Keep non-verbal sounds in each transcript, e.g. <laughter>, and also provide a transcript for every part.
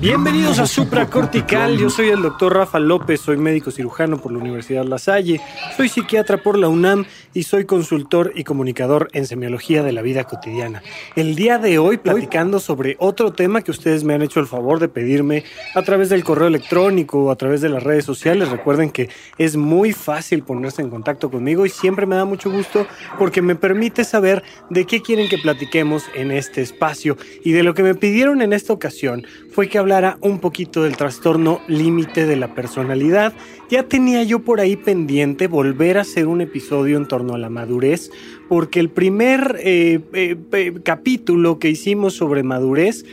Bienvenidos a Supracortical, yo soy el doctor Rafa López, soy médico cirujano por la Universidad La Salle, soy psiquiatra por la UNAM y soy consultor y comunicador en semiología de la vida cotidiana. El día de hoy platicando sobre otro tema que ustedes me han hecho el favor de pedirme a través del correo electrónico o a través de las redes sociales. Recuerden que es muy fácil ponerse en contacto conmigo y siempre me da mucho gusto porque me permite saber de qué quieren que platiquemos en este espacio y de lo que me pidieron en esta ocasión fue que hablara un poquito del trastorno límite de la personalidad. Ya tenía yo por ahí pendiente volver a hacer un episodio en torno a la madurez, porque el primer eh, eh, capítulo que hicimos sobre madurez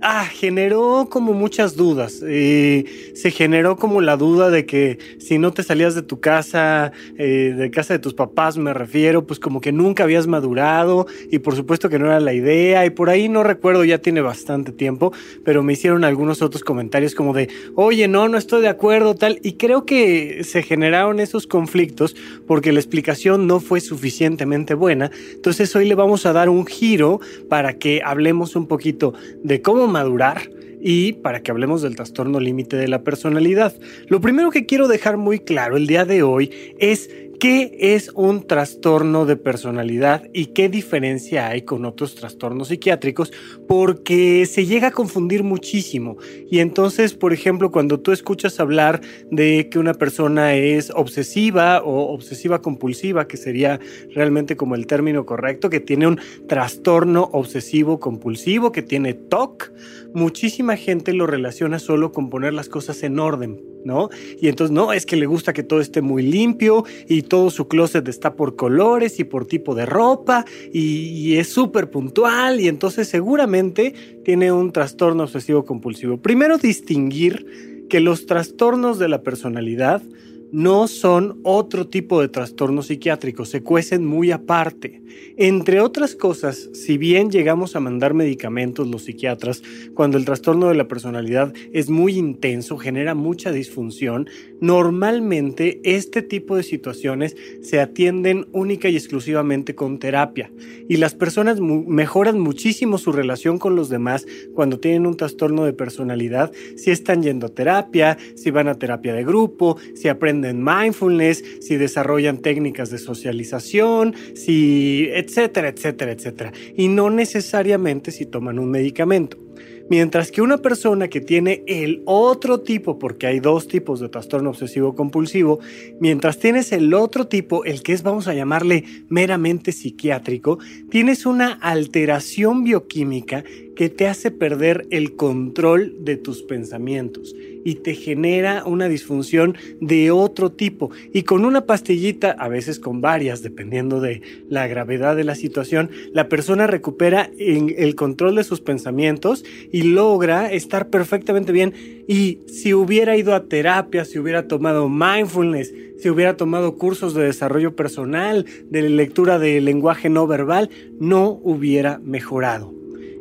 Ah, generó como muchas dudas. Eh, se generó como la duda de que si no te salías de tu casa, eh, de casa de tus papás me refiero, pues como que nunca habías madurado y por supuesto que no era la idea y por ahí no recuerdo, ya tiene bastante tiempo, pero me hicieron algunos otros comentarios como de, oye, no, no estoy de acuerdo, tal, y creo que se generaron esos conflictos porque la explicación no fue suficientemente buena. Entonces hoy le vamos a dar un giro para que hablemos un poquito de cómo madurar y para que hablemos del trastorno límite de la personalidad. Lo primero que quiero dejar muy claro el día de hoy es ¿Qué es un trastorno de personalidad y qué diferencia hay con otros trastornos psiquiátricos? Porque se llega a confundir muchísimo. Y entonces, por ejemplo, cuando tú escuchas hablar de que una persona es obsesiva o obsesiva compulsiva, que sería realmente como el término correcto, que tiene un trastorno obsesivo compulsivo, que tiene TOC, muchísima gente lo relaciona solo con poner las cosas en orden ¿no? Y entonces, no, es que le gusta que todo esté muy limpio y todo su closet está por colores y por tipo de ropa y, es súper puntual y entonces seguramente tiene un trastorno obsesivo compulsivo. Primero, distinguir que los trastornos de la personalidad no son otro tipo de trastorno psiquiátrico, se cuecen muy aparte. Entre otras cosas, si bien llegamos a mandar medicamentos los psiquiatras, cuando el trastorno de la personalidad es muy intenso, genera mucha disfunción, normalmente este tipo de situaciones se atienden única y exclusivamente con terapia. Y las personas mejoran muchísimo su relación con los demás cuando tienen un trastorno de personalidad, si están yendo a terapia, si van a terapia de grupo, si aprenden en mindfulness, si desarrollan técnicas de socialización, si etcétera, etcétera, etcétera. Y no necesariamente si toman un medicamento. Mientras que una persona que tiene el otro tipo, porque hay dos tipos de trastorno obsesivo compulsivo, mientras tienes el otro tipo, el que es, vamos a llamarle meramente psiquiátrico, tienes una alteración bioquímica que te hace perder el control de tus pensamientos y te genera una disfunción de otro tipo. Y con una pastillita, a veces con varias, dependiendo de la gravedad de la situación, la persona recupera el control de sus pensamientos y logra estar perfectamente bien. Y si hubiera ido a terapia, si hubiera tomado mindfulness, si hubiera tomado cursos de desarrollo personal, de lectura de lenguaje no verbal, no hubiera mejorado.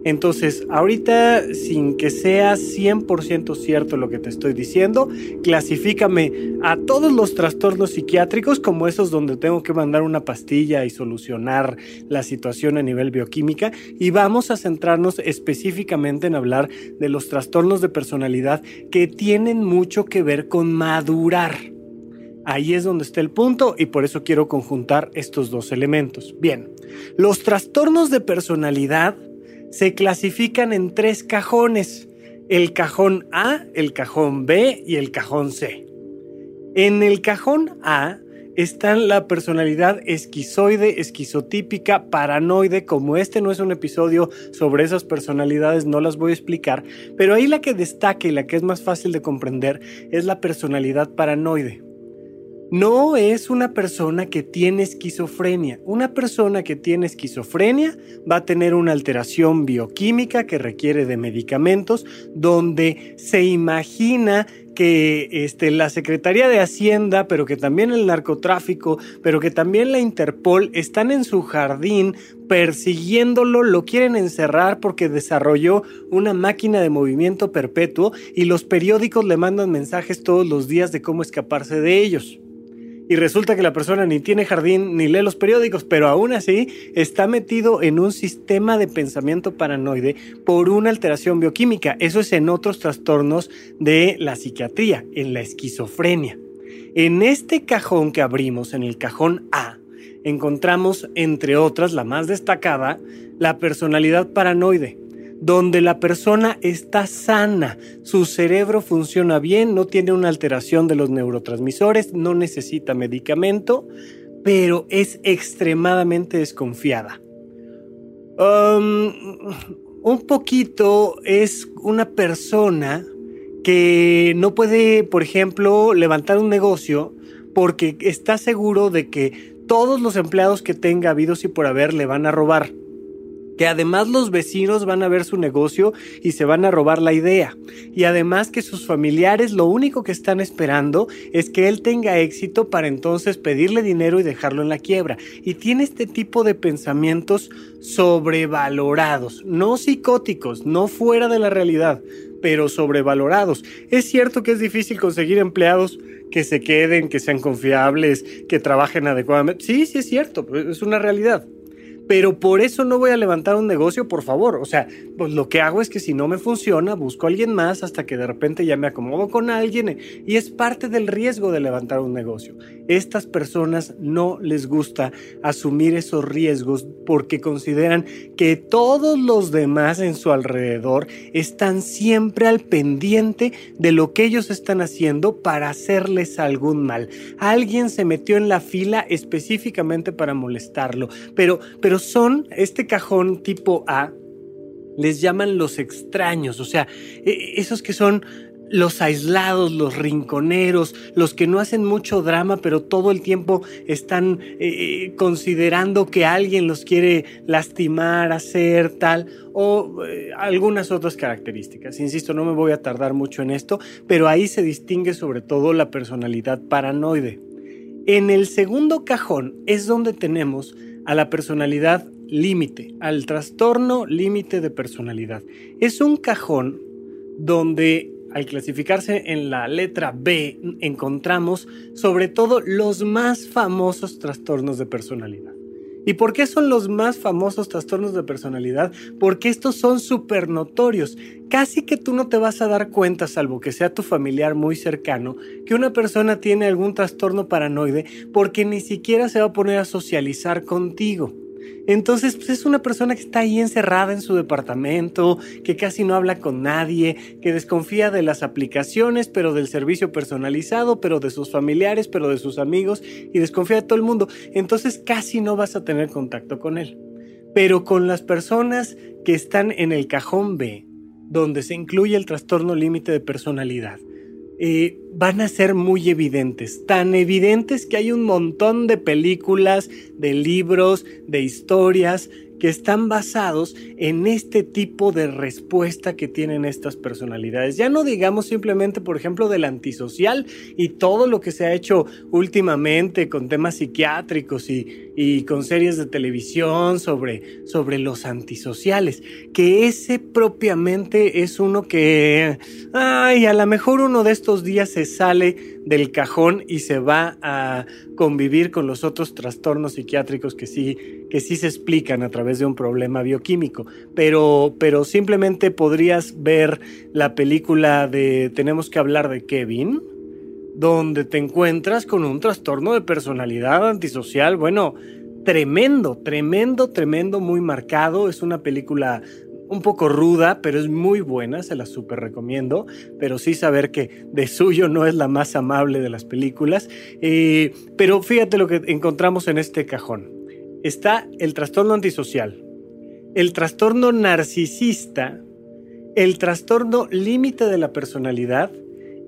Entonces, ahorita, sin que sea 100% cierto lo que te estoy diciendo, clasifícame a todos los trastornos psiquiátricos como esos donde tengo que mandar una pastilla y solucionar la situación a nivel bioquímica y vamos a centrarnos específicamente en hablar de los trastornos de personalidad que tienen mucho que ver con madurar. Ahí es donde está el punto y por eso quiero conjuntar estos dos elementos. Bien, los trastornos de personalidad se clasifican en tres cajones, el cajón A, el cajón B y el cajón C. En el cajón A están la personalidad esquizoide, esquizotípica, paranoide. Como este no es un episodio sobre esas personalidades, no las voy a explicar, pero ahí la que destaca y la que es más fácil de comprender es la personalidad paranoide. No es una persona que tiene esquizofrenia. Una persona que tiene esquizofrenia va a tener una alteración bioquímica que requiere de medicamentos donde se imagina que este, la Secretaría de Hacienda, pero que también el narcotráfico, pero que también la Interpol están en su jardín persiguiéndolo, lo quieren encerrar porque desarrolló una máquina de movimiento perpetuo y los periódicos le mandan mensajes todos los días de cómo escaparse de ellos y resulta que la persona ni tiene jardín ni lee los periódicos, pero aún así está metido en un sistema de pensamiento paranoide por una alteración bioquímica. Eso es en otros trastornos de la psiquiatría, en la esquizofrenia. En este cajón que abrimos, en el cajón A, encontramos, entre otras, la más destacada, la personalidad paranoide donde la persona está sana, su cerebro funciona bien, no tiene una alteración de los neurotransmisores, no necesita medicamento, pero es extremadamente desconfiada. Um, un poquito es una persona que no puede, por ejemplo, levantar un negocio porque está seguro de que todos los empleados que tenga habidos y por haber le van a robar que además los vecinos van a ver su negocio y se van a robar la idea. Y además que sus familiares lo único que están esperando es que él tenga éxito para entonces pedirle dinero y dejarlo en la quiebra. Y tiene este tipo de pensamientos sobrevalorados, no psicóticos, no fuera de la realidad, pero sobrevalorados. Es cierto que es difícil conseguir empleados que se queden, que sean confiables, que trabajen adecuadamente. Sí, sí es cierto, es una realidad pero por eso no voy a levantar un negocio, por favor. O sea, pues lo que hago es que si no me funciona, busco a alguien más hasta que de repente ya me acomodo con alguien y es parte del riesgo de levantar un negocio. Estas personas no les gusta asumir esos riesgos porque consideran que todos los demás en su alrededor están siempre al pendiente de lo que ellos están haciendo para hacerles algún mal. Alguien se metió en la fila específicamente para molestarlo, pero, pero son este cajón tipo A, les llaman los extraños, o sea, e, esos que son los aislados, los rinconeros, los que no hacen mucho drama, pero todo el tiempo están eh, considerando que alguien los quiere lastimar, hacer tal, o algunas otras características. Insisto, no me voy a tardar mucho en esto, pero ahí se distingue sobre todo la personalidad paranoide. En el segundo cajón es donde tenemos a la personalidad límite, al trastorno límite de personalidad. Es un cajón donde al clasificarse en la letra B encontramos sobre todo los más famosos trastornos de personalidad. ¿Y por qué son los más famosos trastornos de personalidad? Porque estos son súper notorios. Casi que tú no te vas a dar cuenta, salvo que sea tu familiar muy cercano, que una persona tiene algún trastorno paranoide porque ni siquiera se va a poner a socializar contigo. Entonces, pues es una persona que está ahí encerrada en su departamento, que casi no habla con nadie, que desconfía de las aplicaciones, pero del servicio personalizado, pero de sus familiares, pero de sus amigos, y desconfía de todo el mundo. Entonces, casi no vas a tener contacto con él. Pero con las personas que están en el cajón B, donde se incluye el trastorno límite de personalidad, eh, van a ser muy evidentes, tan evidentes que hay un montón de películas, de libros, de historias que están basados en este tipo de respuesta que tienen estas personalidades. Ya no digamos simplemente, por ejemplo, del antisocial y todo lo que se ha hecho últimamente con temas psiquiátricos y, con series de televisión sobre, sobre los antisociales, que ese propiamente es uno que, ay, a lo mejor uno de estos días se sale del cajón y se va a convivir con los otros trastornos psiquiátricos que sí, que sí se explican a través de un problema bioquímico. Pero, pero simplemente podrías ver la película de Tenemos que hablar de Kevin, donde te encuentras con un trastorno de personalidad antisocial, bueno, tremendo, tremendo, tremendo, muy marcado. Es una película un poco ruda, pero es muy buena, se la súper recomiendo, pero sí saber que de suyo no es la más amable de las películas. Eh, pero fíjate lo que encontramos en este cajón. Está el trastorno antisocial, el trastorno narcisista, el trastorno límite de la personalidad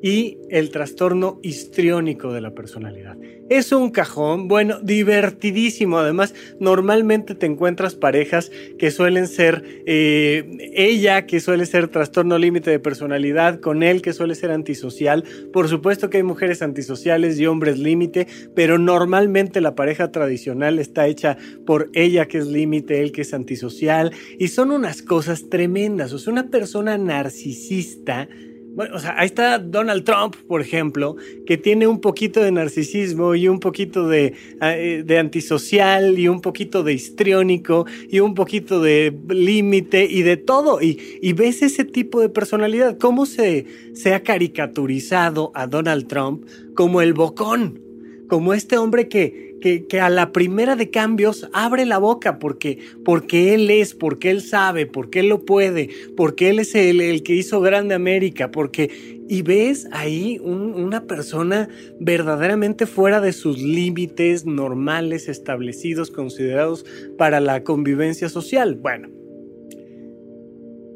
y el trastorno histriónico de la personalidad. Es un cajón, bueno, divertidísimo. Además, normalmente te encuentras parejas que suelen ser eh, ella, que suele ser trastorno límite de personalidad, con él, que suele ser antisocial. Por supuesto que hay mujeres antisociales y hombres límite, pero normalmente la pareja tradicional está hecha por ella, que es límite, él, que es antisocial. Y son unas cosas tremendas. O sea, una persona narcisista bueno, o sea, ahí está Donald Trump, por ejemplo, que tiene un poquito de narcisismo y un poquito de, eh, antisocial y un poquito de histriónico y un poquito de límite y de todo. Y, y, ves ese tipo de personalidad, cómo se, se ha caricaturizado a Donald Trump como el bocón, como este hombre que, que, a la primera de cambios abre la boca porque, porque él es, porque él sabe, porque él lo puede, porque él es el, el que hizo grande América, porque... Y ves ahí una persona verdaderamente fuera de sus límites normales, establecidos, considerados para la convivencia social. Bueno,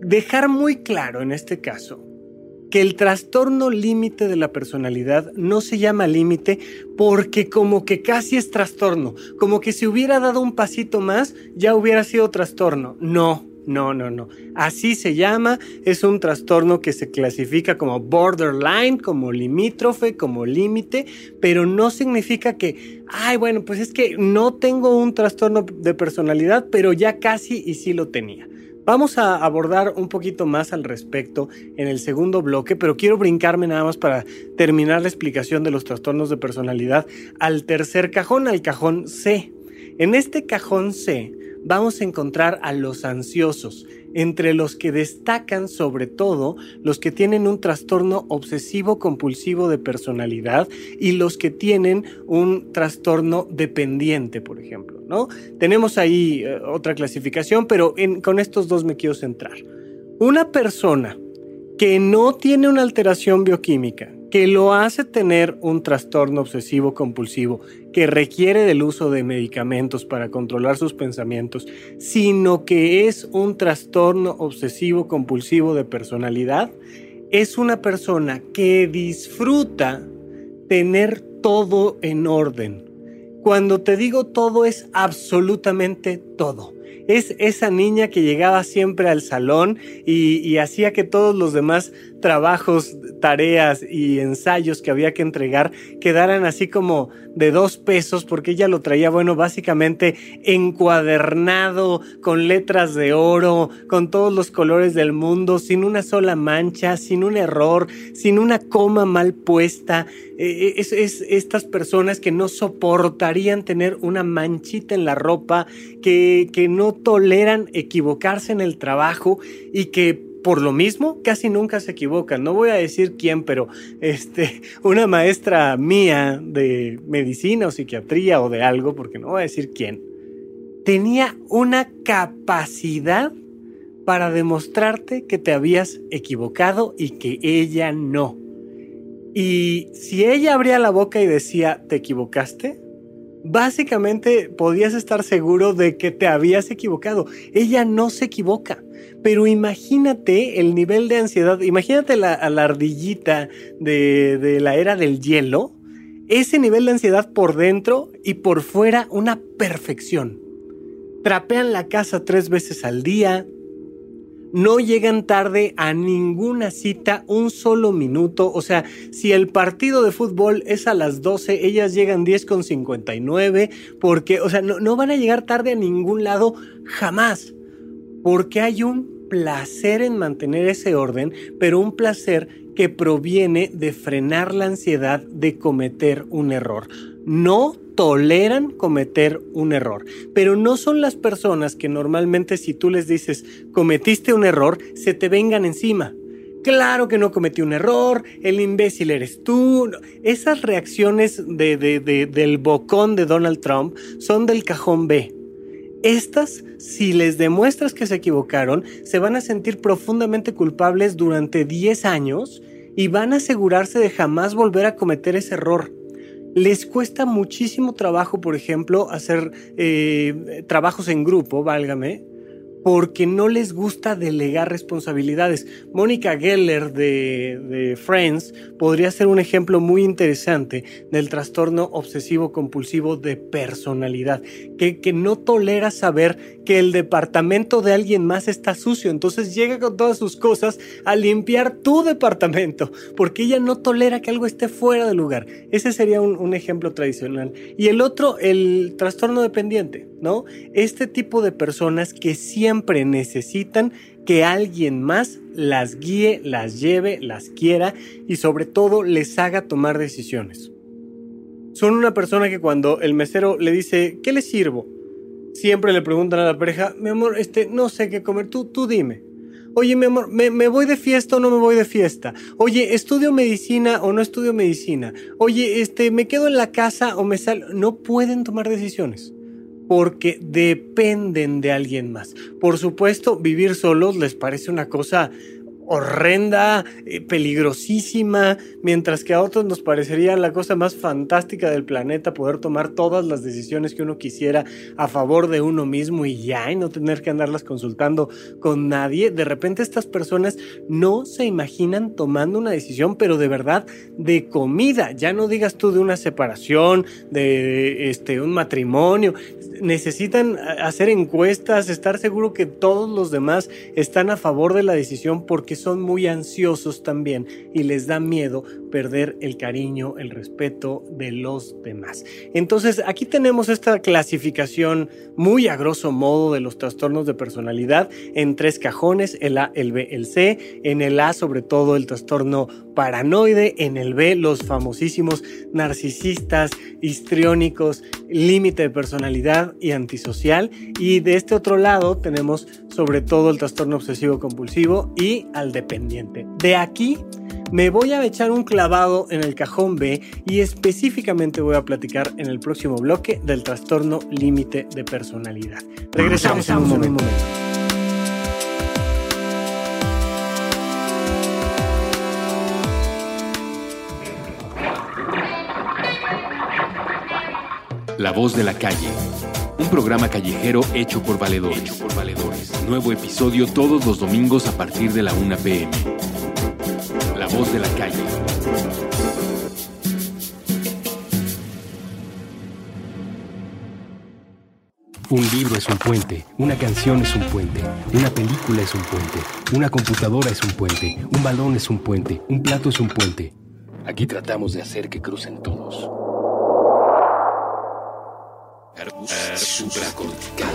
dejar muy claro en este caso que el trastorno límite de la personalidad no se llama límite porque como que casi es trastorno, como que si hubiera dado un pasito más ya hubiera sido trastorno. No, no, no, no. Así se llama, es un trastorno que se clasifica como borderline, como limítrofe, como límite, pero no significa que, ay, bueno, pues es que no tengo un trastorno de personalidad, pero ya casi y sí lo tenía. Vamos a abordar un poquito más al respecto en el segundo bloque, pero quiero brincarme nada más para terminar la explicación de los trastornos de personalidad al tercer cajón, al cajón C. En este cajón C vamos a encontrar a los ansiosos, entre los que destacan sobre todo los que tienen un trastorno obsesivo compulsivo de personalidad y los que tienen un trastorno dependiente, por ejemplo, ¿no? Tenemos ahí eh, otra clasificación, pero con estos dos me quiero centrar. Una persona que no tiene una alteración bioquímica, que lo hace tener un trastorno obsesivo compulsivo, que requiere del uso de medicamentos para controlar sus pensamientos, sino que es un trastorno obsesivo compulsivo de personalidad, es una persona que disfruta tener todo en orden. Cuando te digo todo es absolutamente todo es esa niña que llegaba siempre al salón y, hacía que todos los demás trabajos, tareas y ensayos que había que entregar quedaran así como de dos pesos porque ella lo traía, bueno, básicamente encuadernado con letras de oro, con todos los colores del mundo, sin una sola mancha, sin un error, sin una coma mal puesta. Eh, es, es estas personas que no soportarían tener una manchita en la ropa, que, que no toleran equivocarse en el trabajo y que por lo mismo casi nunca se equivocan. No voy a decir quién, pero este, <laughs> una maestra mía de medicina o psiquiatría o de algo, porque no voy a decir quién, tenía una capacidad para demostrarte que te habías equivocado y que ella no. Y si ella abría la boca y decía, ¿te equivocaste? Básicamente podías estar seguro de que te habías equivocado. Ella no se equivoca. Pero imagínate el nivel de ansiedad, imagínate la, ardillita de, de la era del hielo, ese nivel de ansiedad por dentro y por fuera una perfección. Trapean la casa tres veces al día, no llegan tarde a ninguna cita un solo minuto. O sea, si el partido de fútbol es a las 12, ellas llegan 10 con 59 porque, o sea, no, no van a llegar tarde a ningún lado jamás. Porque hay un placer en mantener ese orden, pero un placer que proviene de frenar la ansiedad de cometer un error. No toleran cometer un error, pero no son las personas que normalmente si tú les dices cometiste un error, se te vengan encima. Claro que no cometí un error, el imbécil eres tú. Esas reacciones de, del bocón de Donald Trump son del cajón B. Estas, si les demuestras que se equivocaron, se van a sentir profundamente culpables durante 10 años y van a asegurarse de jamás volver a cometer ese error les cuesta muchísimo trabajo, por ejemplo, hacer eh, trabajos en grupo, válgame, porque no les gusta delegar responsabilidades. Mónica Geller de, Friends podría ser un ejemplo muy interesante del trastorno obsesivo compulsivo de personalidad, que, que no tolera saber que el departamento de alguien más está sucio, entonces llega con todas sus cosas a limpiar tu departamento, porque ella no tolera que algo esté fuera de lugar. Ese sería un, un ejemplo tradicional. Y el otro, el trastorno dependiente, ¿no? Este tipo de personas que siempre necesitan que alguien más las guíe, las lleve, las quiera y sobre todo les haga tomar decisiones. Son una persona que cuando el mesero le dice, ¿qué le sirvo? Siempre le preguntan a la pareja, mi amor, este, no sé qué comer, tú, tú dime. Oye, mi amor, ¿me, ¿me, voy de fiesta o no me voy de fiesta? Oye, ¿estudio medicina o no estudio medicina? Oye, este, ¿me quedo en la casa o me salgo? No pueden tomar decisiones porque dependen de alguien más. Por supuesto, vivir solos les parece una cosa horrenda, eh, peligrosísima, mientras que a otros nos parecería la cosa más fantástica del planeta poder tomar todas las decisiones que uno quisiera a favor de uno mismo y ya, y no tener que andarlas consultando con nadie. De repente estas personas no se imaginan tomando una decisión, pero de verdad de comida. Ya no digas tú de una separación, de este, un matrimonio. Necesitan hacer encuestas, estar seguro que todos los demás están a favor de la decisión porque son muy ansiosos también y les da miedo perder el cariño, el respeto de los demás. Entonces aquí tenemos esta clasificación muy a grosso modo de los trastornos de personalidad en tres cajones, el A, el B, el C. En el A sobre todo el trastorno paranoide, en el B los famosísimos narcisistas, histriónicos, límite de personalidad y antisocial. Y de este otro lado tenemos sobre todo el trastorno obsesivo compulsivo y dependiente. De aquí me voy a echar un clavado en el cajón B y específicamente voy a platicar en el próximo bloque del trastorno límite de personalidad. Regresamos, en un momento. La voz de la calle. Un programa callejero hecho por valedores. Hecho por valedores. Nuevo episodio todos los domingos a partir de la 1 pm. La voz de la calle. Un libro es un puente, una canción es un puente, una película es un puente, una computadora es un puente, un balón es un puente, un plato es un puente. Aquí tratamos de hacer que crucen todos. Supracortical.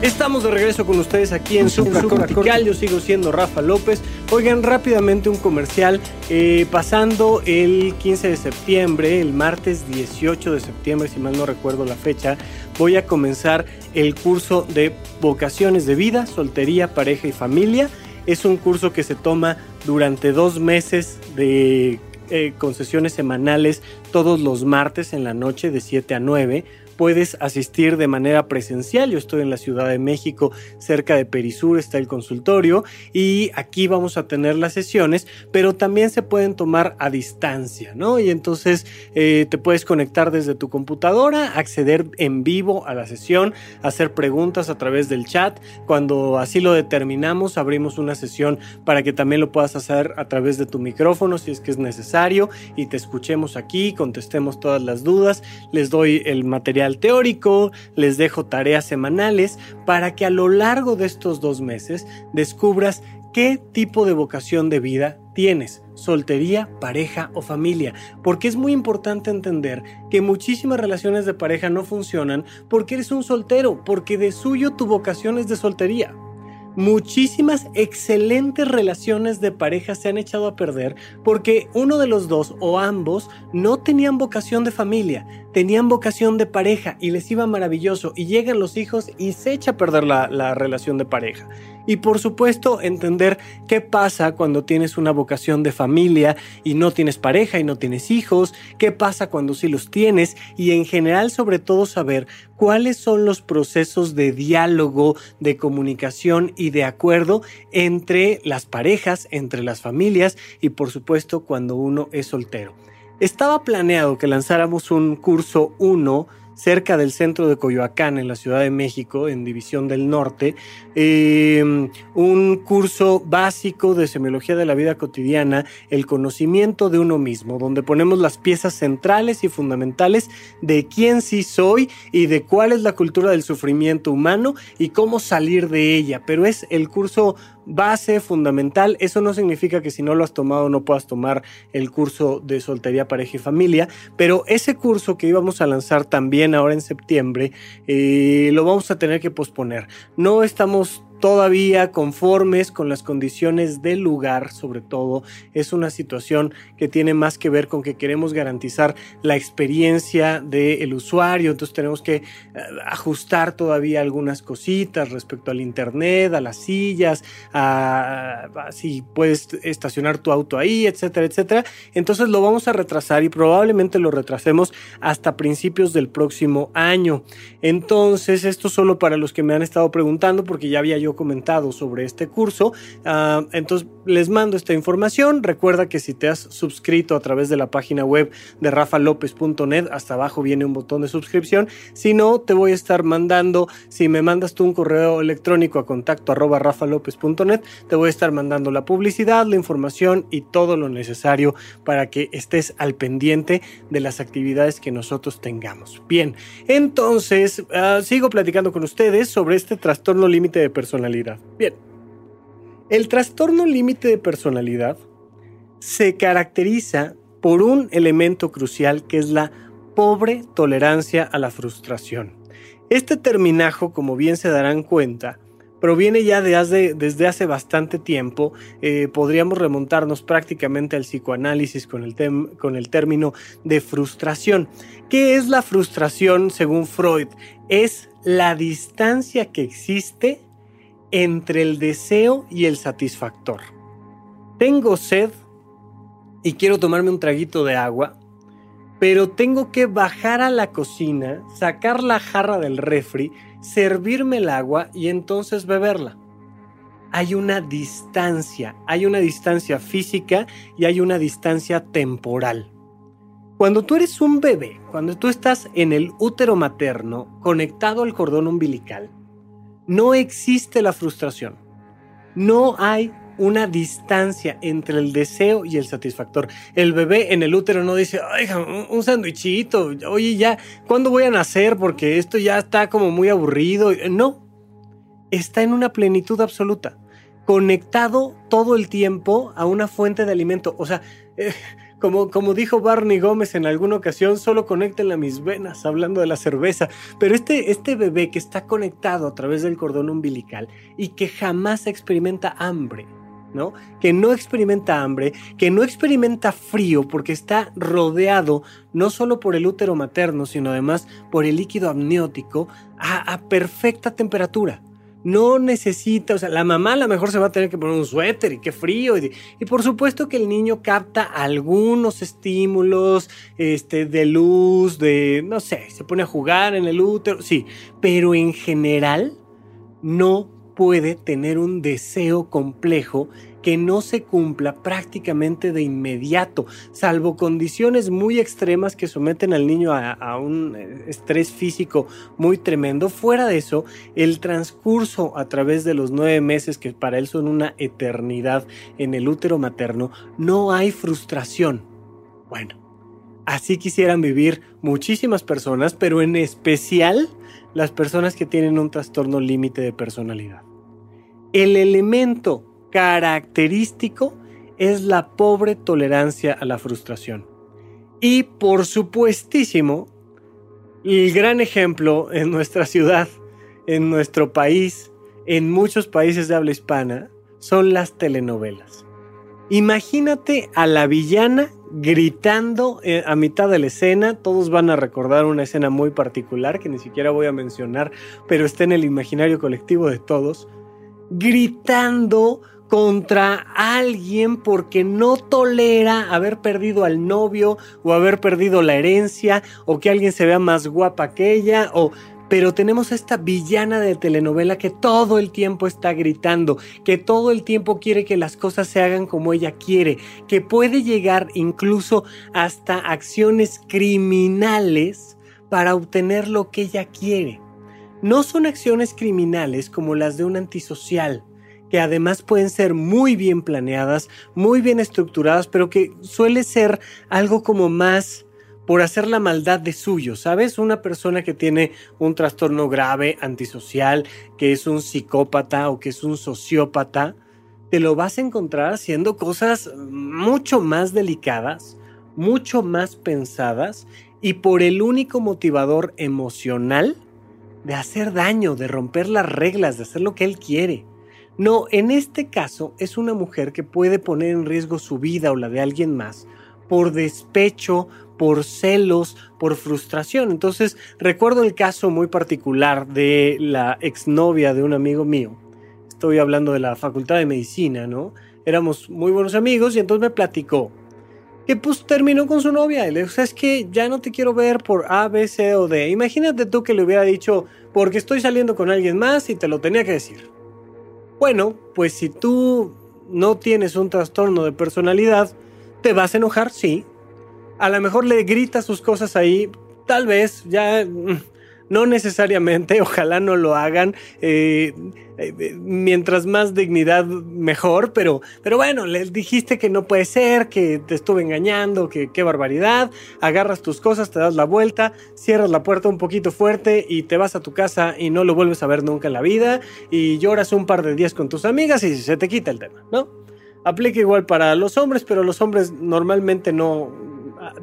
Estamos de regreso con ustedes aquí en Supracortical. Yo sigo siendo Rafa López. Oigan, rápidamente un comercial. Eh, pasando el 15 de septiembre, el martes 18 de septiembre, si mal no recuerdo la fecha, voy a comenzar el curso de vocaciones de vida, soltería, pareja y familia. Es un curso que se toma durante dos meses de eh, concesiones semanales todos los martes en la noche de 7 a 9 puedes asistir de manera presencial. Yo estoy en la Ciudad de México, cerca de Perisur está el consultorio y aquí vamos a tener las sesiones, pero también se pueden tomar a distancia, ¿no? Y entonces eh, te puedes conectar desde tu computadora, acceder en vivo a la sesión, hacer preguntas a través del chat. Cuando así lo determinamos, abrimos una sesión para que también lo puedas hacer a través de tu micrófono si es que es necesario y te escuchemos aquí, contestemos todas las dudas, les doy el material teórico, les dejo tareas semanales para que a lo largo de estos dos meses descubras qué tipo de vocación de vida tienes, soltería, pareja o familia, porque es muy importante entender que muchísimas relaciones de pareja no funcionan porque eres un soltero, porque de suyo tu vocación es de soltería. Muchísimas excelentes relaciones de pareja se han echado a perder porque uno de los dos o ambos no tenían vocación de familia, tenían vocación de pareja y les iba maravilloso y llegan los hijos y se echa a perder la, la relación de pareja. Y por supuesto, entender qué pasa cuando tienes una vocación de familia y no tienes pareja y no tienes hijos, qué pasa cuando sí los tienes y en general sobre todo saber cuáles son los procesos de diálogo, de comunicación y de acuerdo entre las parejas, entre las familias y por supuesto cuando uno es soltero. Estaba planeado que lanzáramos un curso 1 cerca del centro de Coyoacán, en la Ciudad de México, en División del Norte, em, un curso básico de semiología de la vida cotidiana, el conocimiento de uno mismo, donde ponemos las piezas centrales y fundamentales de quién sí soy y de cuál es la cultura del sufrimiento humano y cómo salir de ella. Pero es el curso base, fundamental. Eso no significa que si no lo has tomado no puedas tomar el curso de soltería, pareja y familia, pero ese curso que íbamos a lanzar también ahora en septiembre, eh, lo vamos a tener que posponer. No estamos todavía conformes con las condiciones del lugar, sobre todo. Es una situación que tiene más que ver con que queremos garantizar la experiencia del usuario, entonces tenemos que eh, ajustar todavía algunas cositas respecto al internet, a las sillas, a, si puedes estacionar tu auto ahí, etcétera, etcétera. Entonces lo vamos a retrasar y probablemente lo retrasemos hasta principios del próximo año. Entonces, esto solo para los que me han estado preguntando, porque ya había yo comentado sobre este curso. Ah, entonces les mando esta información. Recuerda que si te has suscrito a través de la página web de rafalopez.net, hasta abajo viene un botón de suscripción. Si no, te voy a estar mandando, si me mandas tú un correo electrónico a contacto arroba rafalopez.net, te voy a estar mandando la publicidad, la información y todo lo necesario para que estés al pendiente de las actividades que nosotros tengamos. Bien, entonces ah, sigo platicando con ustedes sobre este trastorno límite de personalidad Bien, el trastorno límite de personalidad se caracteriza por un elemento crucial que es la pobre tolerancia a la frustración. Este terminajo, como bien se darán cuenta, proviene ya de desde hace bastante tiempo. Eh, podríamos remontarnos prácticamente al psicoanálisis con el, con el término de frustración. ¿Qué es la frustración según Freud? Es la distancia que existe entre el deseo y el satisfactor. Tengo sed y quiero tomarme un traguito de agua, pero tengo que bajar a la cocina, sacar la jarra del refri, servirme el agua y entonces beberla. Hay una distancia, hay una distancia física y hay una distancia temporal. Cuando tú eres un bebé, cuando tú estás en el útero materno conectado al cordón umbilical, no existe la frustración. No hay una distancia entre el deseo y el satisfactor. El bebé en el útero no dice, oiga, un, sándwichito, oye, ya, ¿cuándo voy a nacer? Porque esto ya está como muy aburrido. No, está en una plenitud absoluta, conectado todo el tiempo a una fuente de alimento. O sea, eh, como, como dijo Barney Gómez en alguna ocasión, solo conecten a mis venas, hablando de la cerveza. Pero este, este bebé que está conectado a través del cordón umbilical y que jamás experimenta hambre, ¿no? Que no experimenta hambre, que no experimenta frío porque está rodeado no solo por el útero materno, sino además por el líquido amniótico a perfecta temperatura no necesita, o sea, la mamá a lo mejor se va a tener que poner un suéter y qué frío. Y, por supuesto que el niño capta algunos estímulos este, de luz, de, no sé, se pone a jugar en el útero, sí, pero en general no puede tener un deseo complejo que no se cumpla prácticamente de inmediato, salvo condiciones muy extremas que someten al niño a, un eh, estrés físico muy tremendo. Fuera de eso, el transcurso a través de los nueve meses, que para él son una eternidad en el útero materno, no hay frustración. Bueno, así quisieran vivir muchísimas personas, pero en especial las personas que tienen un trastorno límite de personalidad. El elemento característico es la pobre tolerancia a la frustración. Y por supuestísimo, el gran ejemplo en nuestra ciudad, en nuestro país, en muchos países de habla hispana, son las telenovelas. Imagínate a la villana gritando eh, a mitad de la escena. Todos van a recordar una escena muy particular que ni siquiera voy a mencionar, pero está en el imaginario colectivo de todos. Gritando contra alguien porque no tolera haber perdido al novio o haber perdido la herencia o que alguien se vea más guapa que ella o pero tenemos esta villana de telenovela que todo el tiempo está gritando, que todo el tiempo quiere que las cosas se hagan como ella quiere, que puede llegar incluso hasta acciones criminales para obtener lo que ella quiere. No son acciones criminales como las de un antisocial, que además pueden ser muy bien planeadas, muy bien estructuradas, pero que suele ser algo como más por hacer la maldad de suyo, ¿sabes? Una persona que tiene un trastorno grave, antisocial, que es un psicópata o que es un sociópata, te lo vas a encontrar haciendo cosas mucho más delicadas, mucho más pensadas y por el único motivador emocional de hacer daño, de romper las reglas, de hacer lo que él quiere. No, en este caso es una mujer que puede poner en riesgo su vida o la de alguien más por despecho, por celos, por frustración. Entonces, recuerdo el caso muy particular de la exnovia de un amigo mío. Estoy hablando de la Facultad de Medicina, ¿no? Éramos muy buenos amigos y entonces me platicó que pues terminó con su novia. Y le dijo, es que ya no te quiero ver por A, B, C o D. Imagínate tú que le hubiera dicho, porque estoy saliendo con alguien más y te lo tenía que decir. Bueno, pues si tú no tienes un trastorno de personalidad, ¿te vas a enojar? Sí, a lo mejor le grita sus cosas ahí, tal vez, ya mm, no necesariamente, <laughs> ojalá no lo hagan. Eh, eh, mientras más dignidad, mejor. Pero, pero bueno, le dijiste que no puede ser, que te estuve engañando, que qué barbaridad. Agarras tus cosas, te das la vuelta, cierras la puerta un poquito fuerte y te vas a tu casa y no lo vuelves a ver nunca en la vida. Y lloras un par de días con tus amigas y se te quita el tema, ¿no? Aplica igual para los hombres, pero los hombres normalmente no,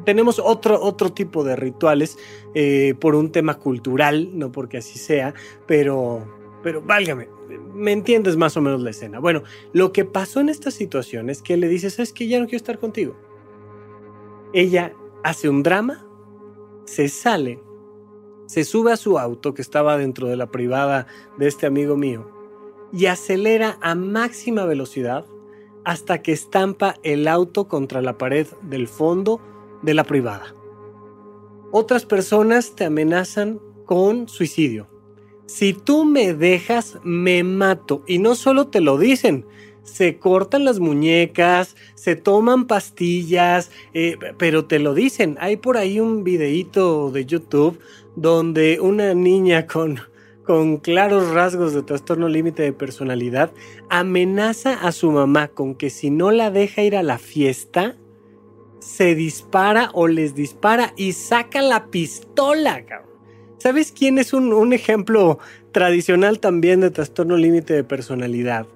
tenemos otro, otro tipo de rituales eh, por un tema cultural, no porque así sea, pero, pero válgame, me entiendes más o menos la escena. Bueno, lo que pasó en esta situación es que le dices, es que ya no quiero estar contigo. Ella hace un drama, se sale, se sube a su auto que estaba dentro de la privada de este amigo mío y acelera a máxima velocidad hasta que estampa el auto contra la pared del fondo de la privada. Otras personas te amenazan con suicidio. Si tú me dejas, me mato. Y no solo te lo dicen, se cortan las muñecas, se toman pastillas, eh, pero te lo dicen. Hay por ahí un videíto de YouTube donde una niña con, con claros rasgos de trastorno límite de personalidad amenaza a su mamá con que si no la deja ir a la fiesta, se dispara o les dispara y saca la pistola, ¿Sabes quién es un, ejemplo tradicional también de trastorno límite de personalidad?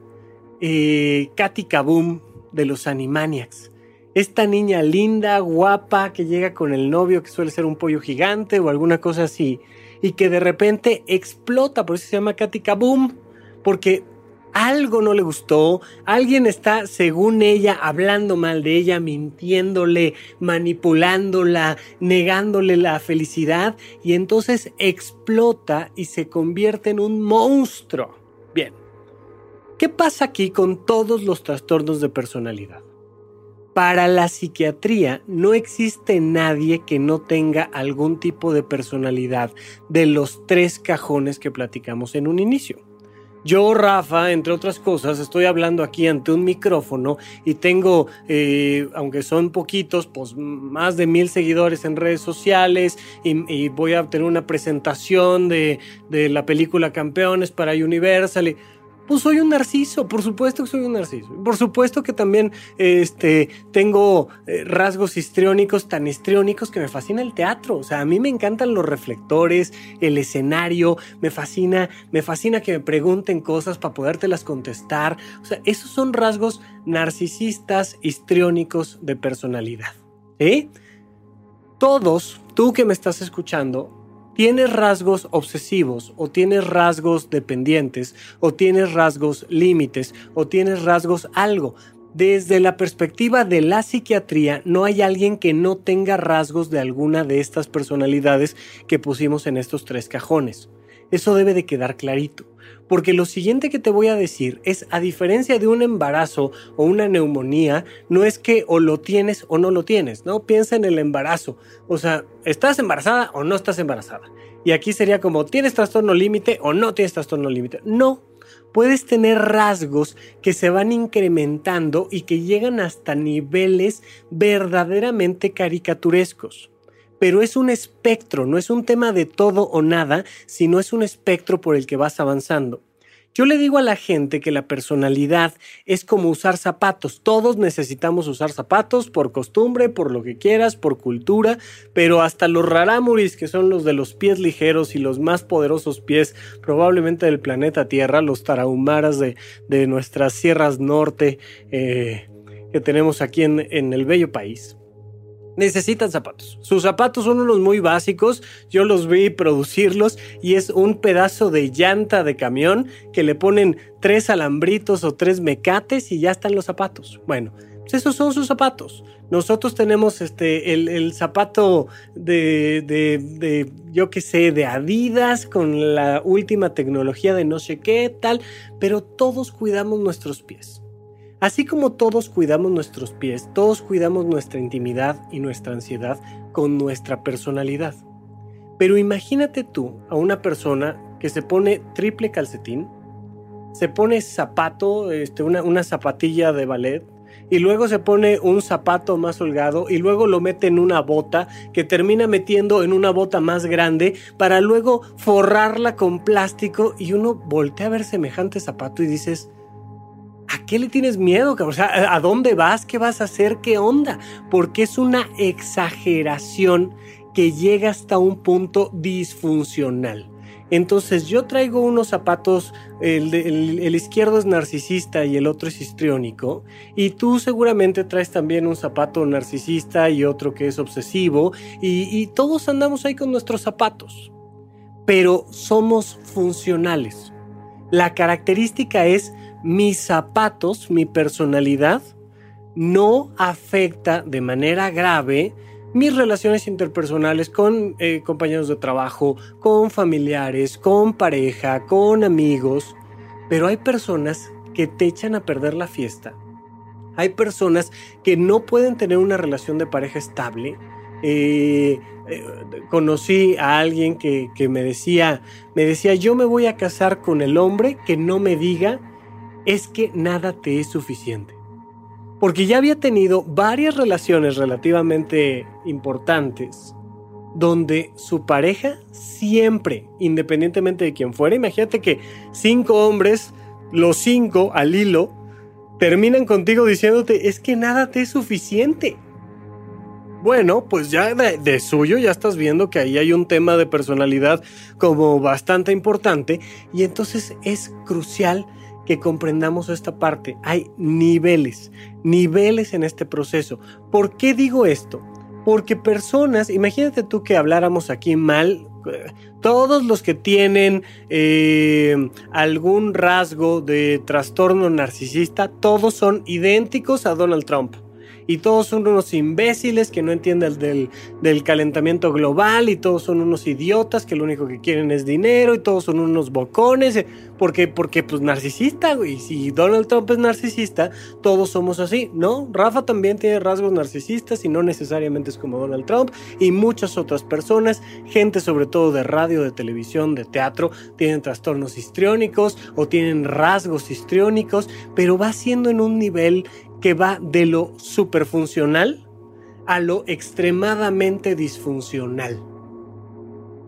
Eh, Katy Kaboom de los Animaniacs. Esta niña linda, guapa, que llega con el novio que suele ser un pollo gigante o alguna cosa así, y que de repente explota, por eso se llama Katy Kaboom, porque algo no le gustó, alguien está, según ella, hablando mal de ella, mintiéndole, manipulándola, negándole la felicidad y entonces explota y se convierte en un monstruo. Bien, ¿qué pasa aquí con todos los trastornos de personalidad? Para la psiquiatría no existe nadie que no tenga algún tipo de personalidad de los tres cajones que platicamos en un inicio. Yo, Rafa, entre otras cosas, estoy hablando aquí ante un micrófono y tengo, eh, aunque son poquitos, pues más de mil seguidores en redes sociales y, voy a tener una presentación de, de la película Campeones para Universal. Pues soy un narciso, por supuesto que soy un narciso. Por supuesto que también este, tengo eh, rasgos histriónicos tan histriónicos que me fascina el teatro. O sea, a mí me encantan los reflectores, el escenario, me fascina, me fascina que me pregunten cosas para podértelas contestar. O sea, esos son rasgos narcisistas histriónicos de personalidad. ¿Eh? Todos, tú que me estás escuchando, tienes rasgos obsesivos o tienes rasgos dependientes o tienes rasgos límites o tienes rasgos algo. Desde la perspectiva de la psiquiatría, no hay alguien que no tenga rasgos de alguna de estas personalidades que pusimos en estos tres cajones. Eso debe de quedar clarito. Porque lo siguiente que te voy a decir es, a diferencia de un embarazo o una neumonía, no es que o lo tienes o no lo tienes, ¿no? Piensa en el embarazo. O sea, ¿estás embarazada o no estás embarazada? Y aquí sería como, ¿tienes trastorno límite o no tienes trastorno límite? No, puedes tener rasgos que se van incrementando y que llegan hasta niveles verdaderamente caricaturescos. Pero es un espectro, no es un tema de todo o nada, sino es un espectro por el que vas avanzando. Yo le digo a la gente que la personalidad es como usar zapatos. Todos necesitamos usar zapatos por costumbre, por lo que quieras, por cultura, pero hasta los rarámuris, que son los de los pies ligeros y los más poderosos pies probablemente del planeta Tierra, los tarahumaras de, nuestras sierras norte eh, que tenemos aquí en el bello país necesitan zapatos. Sus zapatos son unos muy básicos, yo los vi producirlos y es un pedazo de llanta de camión que le ponen tres alambritos o tres mecates y ya están los zapatos. Bueno, pues esos son sus zapatos. Nosotros tenemos este, el, zapato de, de, de yo qué sé, de Adidas con la última tecnología de no sé qué, tal, pero todos cuidamos nuestros pies. Así como todos cuidamos nuestros pies, todos cuidamos nuestra intimidad y nuestra ansiedad con nuestra personalidad. Pero imagínate tú a una persona que se pone triple calcetín, se pone zapato, este, una, una zapatilla de ballet, y luego se pone un zapato más holgado y luego lo mete en una bota que termina metiendo en una bota más grande para luego forrarla con plástico y uno voltea a ver semejante zapato y dices, ¿A qué le tienes miedo? O sea, ¿a dónde vas? ¿Qué vas a hacer? ¿Qué onda? Porque es una exageración que llega hasta un punto disfuncional. Entonces yo traigo unos zapatos, el, izquierdo es narcisista y el otro es histriónico, y tú seguramente traes también un zapato narcisista y otro que es obsesivo, y, y todos andamos ahí con nuestros zapatos, pero somos funcionales. La característica es mis zapatos, mi personalidad, no afecta de manera grave mis relaciones interpersonales con eh, compañeros de trabajo, con familiares, con pareja, con amigos. Pero hay personas que te echan a perder la fiesta. Hay personas que no pueden tener una relación de pareja estable. Eh, eh, conocí a alguien que, que me decía, me decía, yo me voy a casar con el hombre que no me diga es que nada te es suficiente. Porque ya había tenido varias relaciones relativamente importantes donde su pareja siempre, independientemente de quién fuera, imagínate que cinco hombres, los cinco al hilo, terminan contigo diciéndote, es que nada te es suficiente. Bueno, pues ya de, suyo ya estás viendo que ahí hay un tema de personalidad como bastante importante y entonces es crucial que comprendamos esta parte. Hay niveles, niveles en este proceso. ¿Por qué digo esto? Porque personas, imagínate tú que habláramos aquí mal, todos los que tienen eh, algún rasgo de trastorno narcisista, todos son idénticos a Donald Trump y todos son unos imbéciles que no entienden del, del calentamiento global y todos son unos idiotas que lo único que quieren es dinero y todos son unos bocones, eh, porque, porque pues narcisista, y Si Donald Trump es narcisista, todos somos así, ¿no? Rafa también tiene rasgos narcisistas y no necesariamente es como Donald Trump y muchas otras personas, gente sobre todo de radio, de televisión, de teatro, tienen trastornos histriónicos o tienen rasgos histriónicos, pero va siendo en un nivel que va de lo superfuncional a lo extremadamente disfuncional.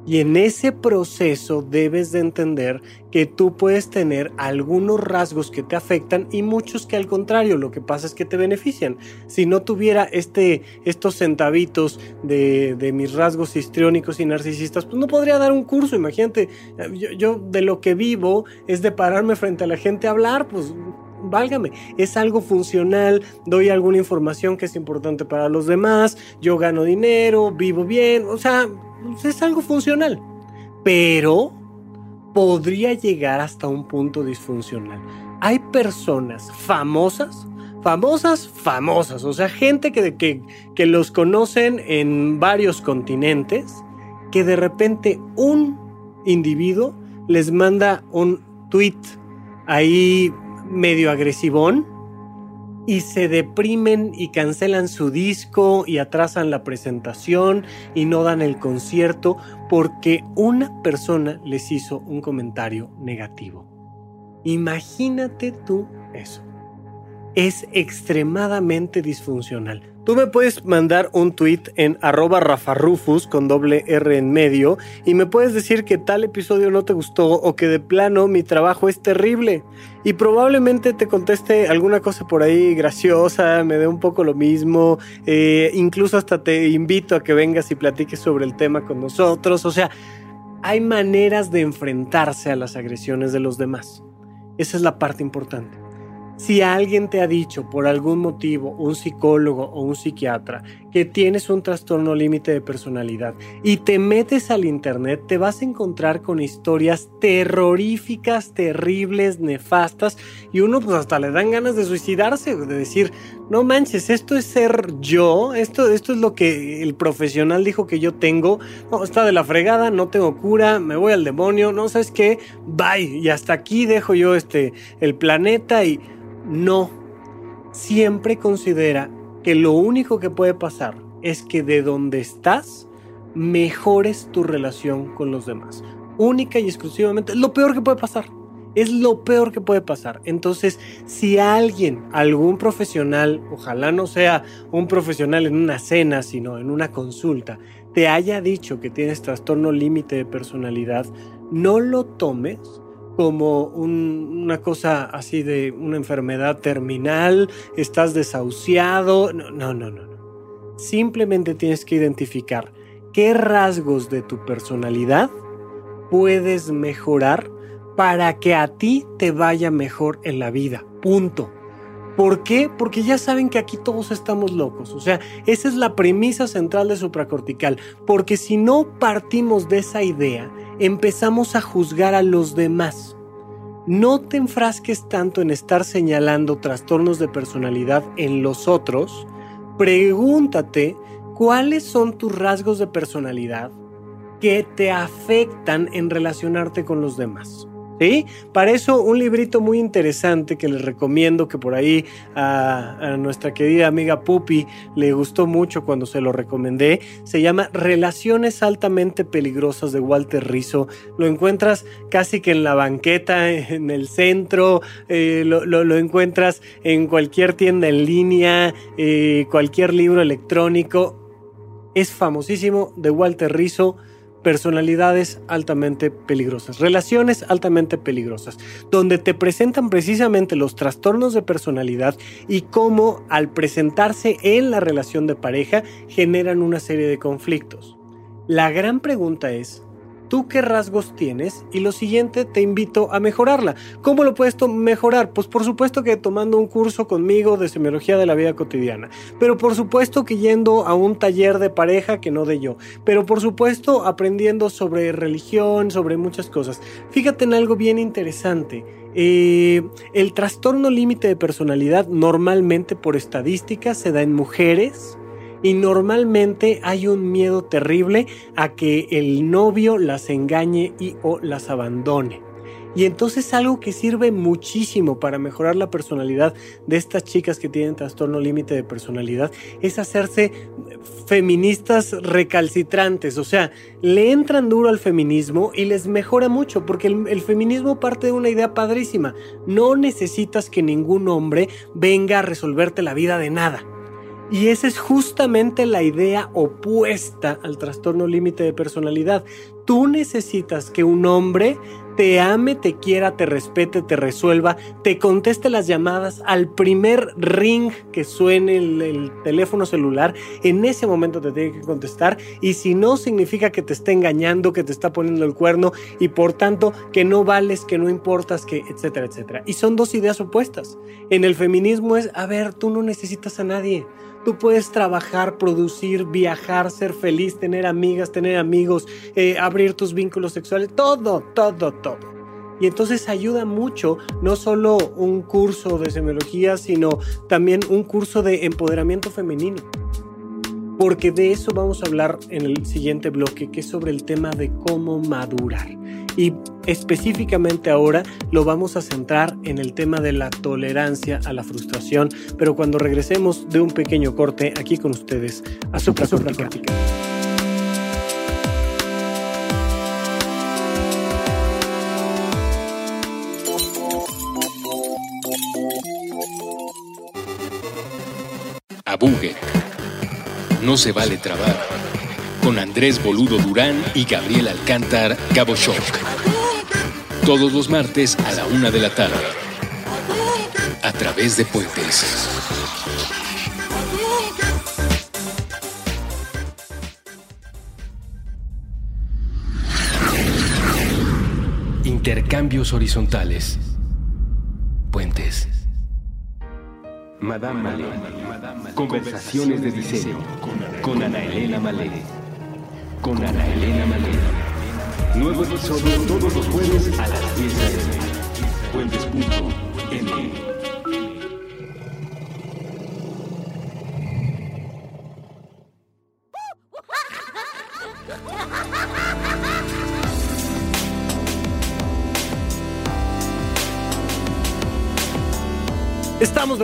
Y en ese proceso debes de entender que tú puedes tener algunos rasgos que te afectan y muchos que al contrario, lo que pasa es que te benefician. Si no tuviera este, estos centavitos de, de mis rasgos histriónicos y narcisistas, pues no podría dar un curso. Imagínate, yo, yo de lo que vivo es de pararme frente a la gente a hablar, pues válgame, es algo funcional, doy alguna información que es importante para los demás, yo gano dinero, vivo bien, o sea, es algo funcional. Pero podría llegar hasta un punto disfuncional. Hay personas famosas, famosas, famosas, o sea, gente que, que, que los conocen en varios continentes, que de repente un individuo les manda un tweet ahí medio agresivón y se deprimen y cancelan su disco y atrasan la presentación y no dan el concierto porque una persona les hizo un comentario negativo. Imagínate tú eso. Es extremadamente disfuncional. Tú me puedes mandar un tweet en arroba rafarufus con doble R en medio y me puedes decir que tal episodio no te gustó o que de plano mi trabajo es terrible. Y probablemente te conteste alguna cosa por ahí graciosa, me dé un poco lo mismo, eh, incluso hasta te invito a que vengas y platiques sobre el tema con nosotros. O sea, hay maneras de enfrentarse a las agresiones de los demás. Esa es la parte importante. Si alguien te ha dicho por algún motivo, un psicólogo o un psiquiatra, que tienes un trastorno límite de personalidad y te metes al internet, te vas a encontrar con historias terroríficas, terribles, nefastas y uno pues hasta le dan ganas de suicidarse, de decir, no manches, esto es ser yo, esto, esto es lo que el profesional dijo que yo tengo, no, está de la fregada, no tengo cura, me voy al demonio, no sabes qué, bye, y hasta aquí dejo yo este, el planeta y no. Siempre considera que lo único que puede pasar es que de donde estás mejores tu relación con los demás. Única y exclusivamente, lo peor que puede pasar. Es lo peor que puede pasar. Entonces, si alguien, algún profesional, ojalá no sea un profesional en una cena, sino en una consulta, te haya dicho que tienes trastorno límite de personalidad, no lo tomes como una cosa así de una enfermedad terminal, estás desahuciado. No, no, no, no. Simplemente tienes que identificar qué rasgos de tu personalidad puedes mejorar para que a ti te vaya mejor en la vida. Punto. ¿Por qué? Porque ya saben que aquí todos estamos locos. O sea, esa es la premisa central de supracortical. Porque si no partimos de esa idea, empezamos a juzgar a los demás. No te enfrasques tanto en estar señalando trastornos de personalidad en los otros. Pregúntate cuáles son tus rasgos de personalidad que te afectan en relacionarte con los demás. Para eso un librito muy interesante que les recomiendo que por ahí a, nuestra querida amiga Pupi le gustó mucho cuando se lo recomendé, se llama Relaciones altamente peligrosas de Walter Rizzo. Lo encuentras casi que en la banqueta, <laughs> en el centro, eh, lo, encuentras en cualquier tienda en línea, eh, cualquier libro electrónico. Es famosísimo de Walter Rizzo personalidades altamente peligrosas, relaciones altamente peligrosas, donde te presentan precisamente los trastornos de personalidad y cómo al presentarse en la relación de pareja generan una serie de conflictos. La gran pregunta es, tú qué rasgos tienes y lo siguiente te invito a mejorarla. ¿Cómo lo puedes mejorar? Pues por supuesto que tomando un curso conmigo de semiología de la vida cotidiana, pero por supuesto que yendo a un taller de pareja que no de yo, pero por supuesto aprendiendo sobre religión, sobre muchas cosas. Fíjate en algo bien interesante. Eh, el trastorno límite de personalidad normalmente por estadística se da en mujeres, y normalmente hay un miedo terrible a que el novio las engañe y o las abandone. Y entonces algo que sirve muchísimo para mejorar la personalidad de estas chicas que tienen trastorno límite de personalidad es hacerse feministas recalcitrantes. O sea, le entran duro al feminismo y les mejora mucho porque el, el, feminismo parte de una idea padrísima. No necesitas que ningún hombre venga a resolverte la vida de nada. Y esa es justamente la idea opuesta al trastorno límite de personalidad. Tú necesitas que un hombre te ame, te quiera, te respete, te resuelva, te conteste las llamadas al primer ring que suene el, teléfono celular, en ese momento te tiene que contestar y si no significa que te esté engañando, que te está poniendo el cuerno y por tanto que no vales, que no importas, que etcétera, etcétera. Y son dos ideas opuestas. En el feminismo es, a ver, tú no necesitas a nadie. Tú puedes trabajar, producir, viajar, ser feliz, tener amigas, tener amigos, eh, abrir tus vínculos sexuales, todo, todo, todo. Y entonces ayuda mucho no solo un curso de semiología, sino también un curso de empoderamiento femenino. Porque de eso vamos a hablar en el siguiente bloque, que es sobre el tema de cómo madurar. Y específicamente ahora lo vamos a centrar en el tema de la tolerancia a la frustración, pero cuando regresemos de un pequeño corte aquí con ustedes a Supra Cortical. Abugue. No se vale trabar. Con Andrés Boludo Durán y Gabriel Alcántar Shock. Todos los martes a la una de la tarde. A través de Puentes. Intercambios horizontales. Madame Malé. Conversaciones de diseño con Ana Elena Malé. Con Ana Elena Malé. Nuevo episodio todos los jueves a las 10 a.m. Puentes.m.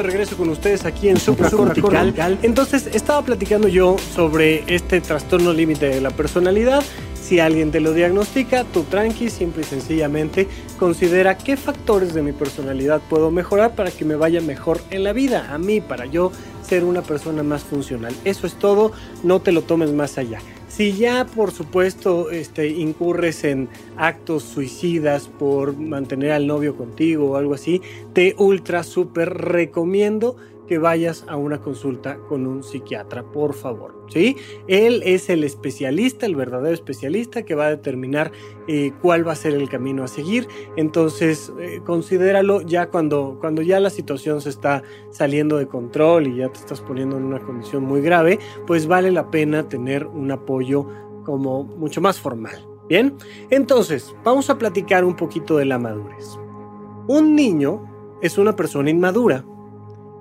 regreso con ustedes aquí en Supracortical. Entonces, estaba platicando yo sobre este trastorno límite de la personalidad. Si alguien te lo diagnostica, tú tranqui, simple y sencillamente considera qué factores de mi personalidad puedo mejorar para que me vaya mejor en la vida, a mí, para yo ser una persona más funcional. Eso es todo, no te lo tomes más allá. Si ya, por supuesto, este, incurres en actos suicidas por mantener al novio contigo o algo así, te ultra super recomiendo que vayas a una consulta con un psiquiatra, por favor. ¿sí? Él es el especialista, el verdadero especialista que va a determinar eh, cuál va a ser el camino a seguir. Entonces, eh, considéralo ya cuando, cuando ya la situación se está saliendo de control y ya te estás poniendo en una condición muy grave, pues vale la pena tener un apoyo como mucho más formal. Bien, entonces, vamos a platicar un poquito de la madurez. Un niño es una persona inmadura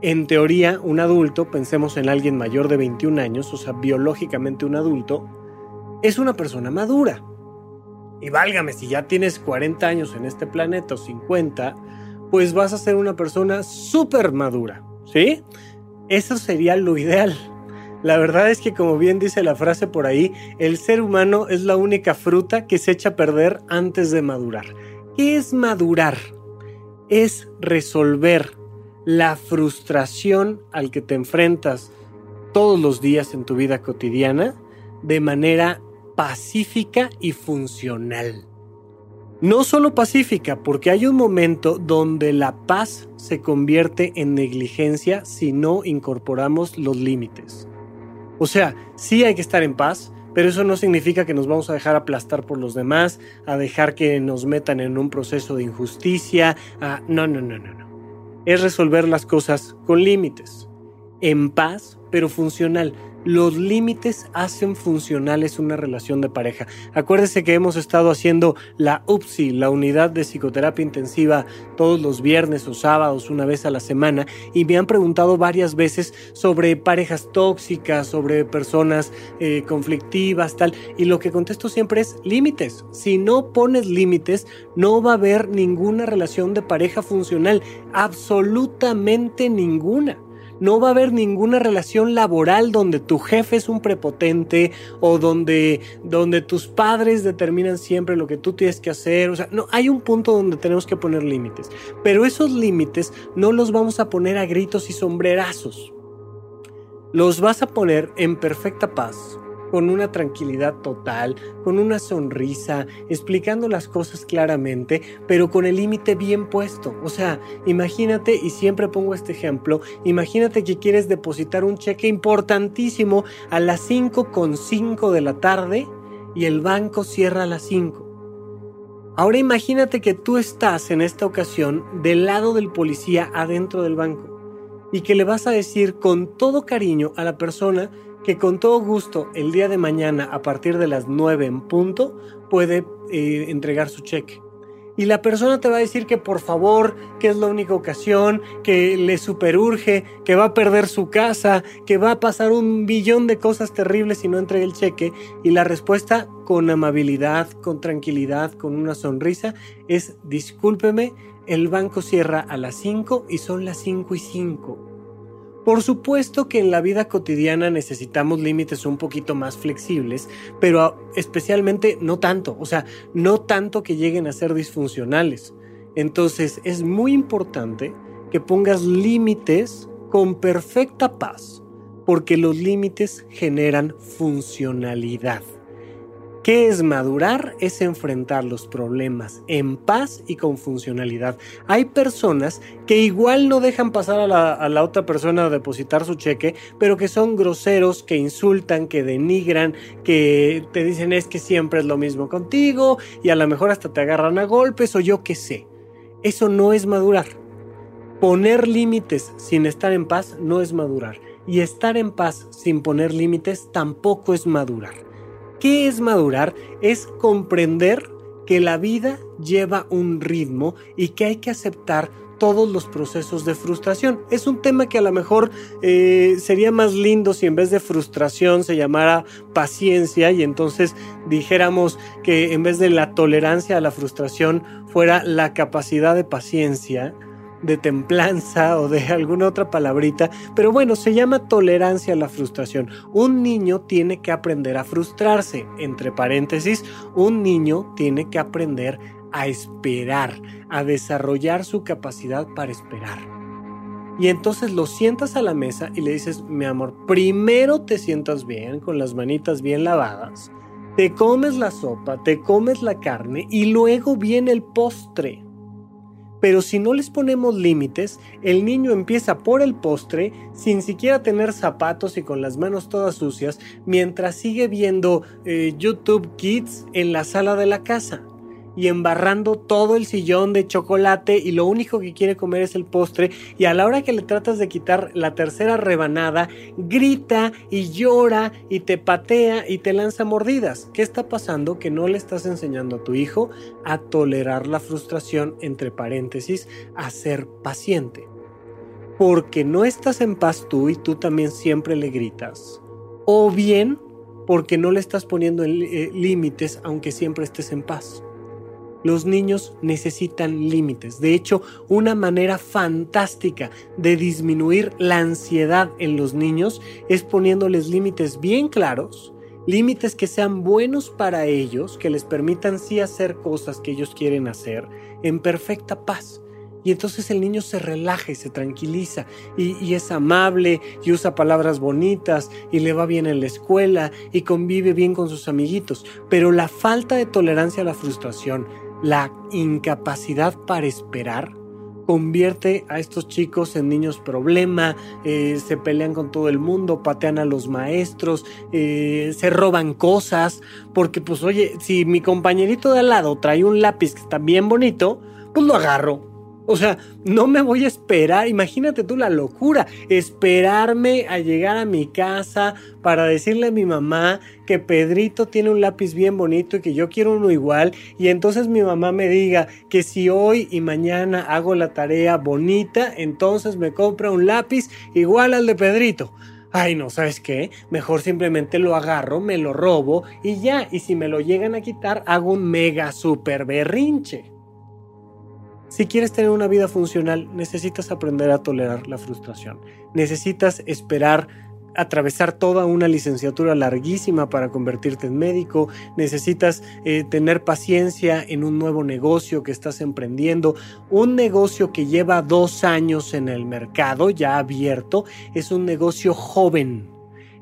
en teoría, un adulto, pensemos en alguien mayor de 21 años, o sea, biológicamente un adulto, es una persona madura. Y válgame, si ya tienes 40 años en este planeta o 50, pues vas a ser una persona súper madura, ¿sí? Eso sería lo ideal. La verdad es que como bien dice la frase por ahí, el ser humano es la única fruta que se echa a perder antes de madurar. ¿Qué es madurar? Es resolver la frustración al que te enfrentas todos los días en tu vida cotidiana de manera pacífica y funcional. No solo pacífica, porque hay un momento donde la paz se convierte en negligencia si no incorporamos los límites. O sea, sí hay que estar en paz, pero eso no significa que nos vamos a dejar aplastar por los demás, a dejar que nos metan en un proceso de injusticia. No, no, no, no, es resolver las cosas con límites, en paz, pero funcional. Los límites hacen funcionales una relación de pareja. Acuérdese que hemos estado haciendo la UPSI, la unidad de psicoterapia intensiva, todos los viernes o sábados, una vez a la semana, y me han preguntado varias veces sobre parejas tóxicas, sobre personas eh, conflictivas, tal. Y lo que contesto siempre es límites. Si no pones límites, no va a haber ninguna relación de pareja funcional, absolutamente ninguna no va a haber ninguna relación laboral donde tu jefe es un prepotente o donde, donde tus padres determinan siempre lo que tú tienes que hacer. O sea, no, hay un punto donde tenemos que poner límites. Pero esos límites no los vamos a poner a gritos y sombrerazos. Los vas a poner en perfecta paz, con una tranquilidad total, con una sonrisa, explicando las cosas claramente, pero con el límite bien puesto. O sea, imagínate, y siempre pongo este ejemplo, imagínate que quieres depositar un cheque importantísimo a las 5.5 de la tarde y el banco cierra a las 5. Ahora imagínate que tú estás en esta ocasión del lado del policía adentro del banco y que le vas a decir con todo cariño a la persona que con todo gusto el día de mañana a partir de las 9 en punto puede eh, entregar su cheque. Y la persona te va a decir que por favor, que es la única ocasión, que le superurge, que va a perder su casa, que va a pasar un billón de cosas terribles si no entrega el cheque. Y la respuesta con amabilidad, con tranquilidad, con una sonrisa es discúlpeme, el banco cierra a las 5 y son las 5 y 5. Por supuesto que en la vida cotidiana necesitamos límites un poquito más flexibles, pero especialmente no tanto, o sea, no tanto que lleguen a ser disfuncionales. Entonces es muy importante que pongas límites con perfecta paz, porque los límites generan funcionalidad. ¿Qué es madurar? Es enfrentar los problemas en paz y con funcionalidad. Hay personas que igual no dejan pasar a la, otra persona a depositar su cheque, pero que son groseros, que insultan, que denigran, que te dicen es que siempre es lo mismo contigo y a lo mejor hasta te agarran a golpes o yo qué sé. Eso no es madurar. Poner límites sin estar en paz no es madurar. Y estar en paz sin poner límites tampoco es madurar. ¿Qué es madurar? Es comprender que la vida lleva un ritmo y que hay que aceptar todos los procesos de frustración. Es un tema que a lo mejor eh, sería más lindo si en vez de frustración se llamara paciencia y entonces dijéramos que en vez de la tolerancia a la frustración fuera la capacidad de paciencia de templanza o de alguna otra palabrita, pero bueno, se llama tolerancia a la frustración. Un niño tiene que aprender a frustrarse, entre paréntesis, un niño tiene que aprender a esperar, a desarrollar su capacidad para esperar. Y entonces lo sientas a la mesa y le dices, mi amor, primero te sientas bien, con las manitas bien lavadas, te comes la sopa, te comes la carne y luego viene el postre. Pero si no les ponemos límites, el niño empieza por el postre sin siquiera tener zapatos y con las manos todas sucias mientras sigue viendo eh, YouTube Kids en la sala de la casa y embarrando todo el sillón de chocolate y lo único que quiere comer es el postre y a la hora que le tratas de quitar la tercera rebanada, grita y llora y te patea y te lanza mordidas. ¿Qué está pasando? Que no le estás enseñando a tu hijo a tolerar la frustración, entre paréntesis, a ser paciente. Porque no estás en paz tú y tú también siempre le gritas. O bien porque no le estás poniendo eh, límites aunque siempre estés en paz. Los niños necesitan límites. De hecho, una manera fantástica de disminuir la ansiedad en los niños es poniéndoles límites bien claros, límites que sean buenos para ellos, que les permitan sí hacer cosas que ellos quieren hacer en perfecta paz. Y entonces el niño se relaja y se tranquiliza y, y, es amable y usa palabras bonitas y le va bien en la escuela y convive bien con sus amiguitos. Pero la falta de tolerancia a la frustración, la incapacidad para esperar convierte a estos chicos en niños problema, eh, se pelean con todo el mundo, patean a los maestros, eh, se roban cosas, porque pues oye, si mi compañerito de al lado trae un lápiz que está bien bonito, pues lo agarro o sea, no me voy a esperar, imagínate tú la locura, esperarme a llegar a mi casa para decirle a mi mamá que Pedrito tiene un lápiz bien bonito y que yo quiero uno igual y entonces mi mamá me diga que si hoy y mañana hago la tarea bonita, entonces me compra un lápiz igual al de Pedrito. Ay, no, ¿sabes qué? Mejor simplemente lo agarro, me lo robo y ya, y si me lo llegan a quitar, hago un mega super berrinche. Si quieres tener una vida funcional, necesitas aprender a tolerar la frustración. Necesitas esperar atravesar toda una licenciatura larguísima para convertirte en médico, necesitas eh, tener paciencia en un nuevo negocio que estás emprendiendo, un negocio que lleva dos años en el mercado ya abierto, es un negocio joven,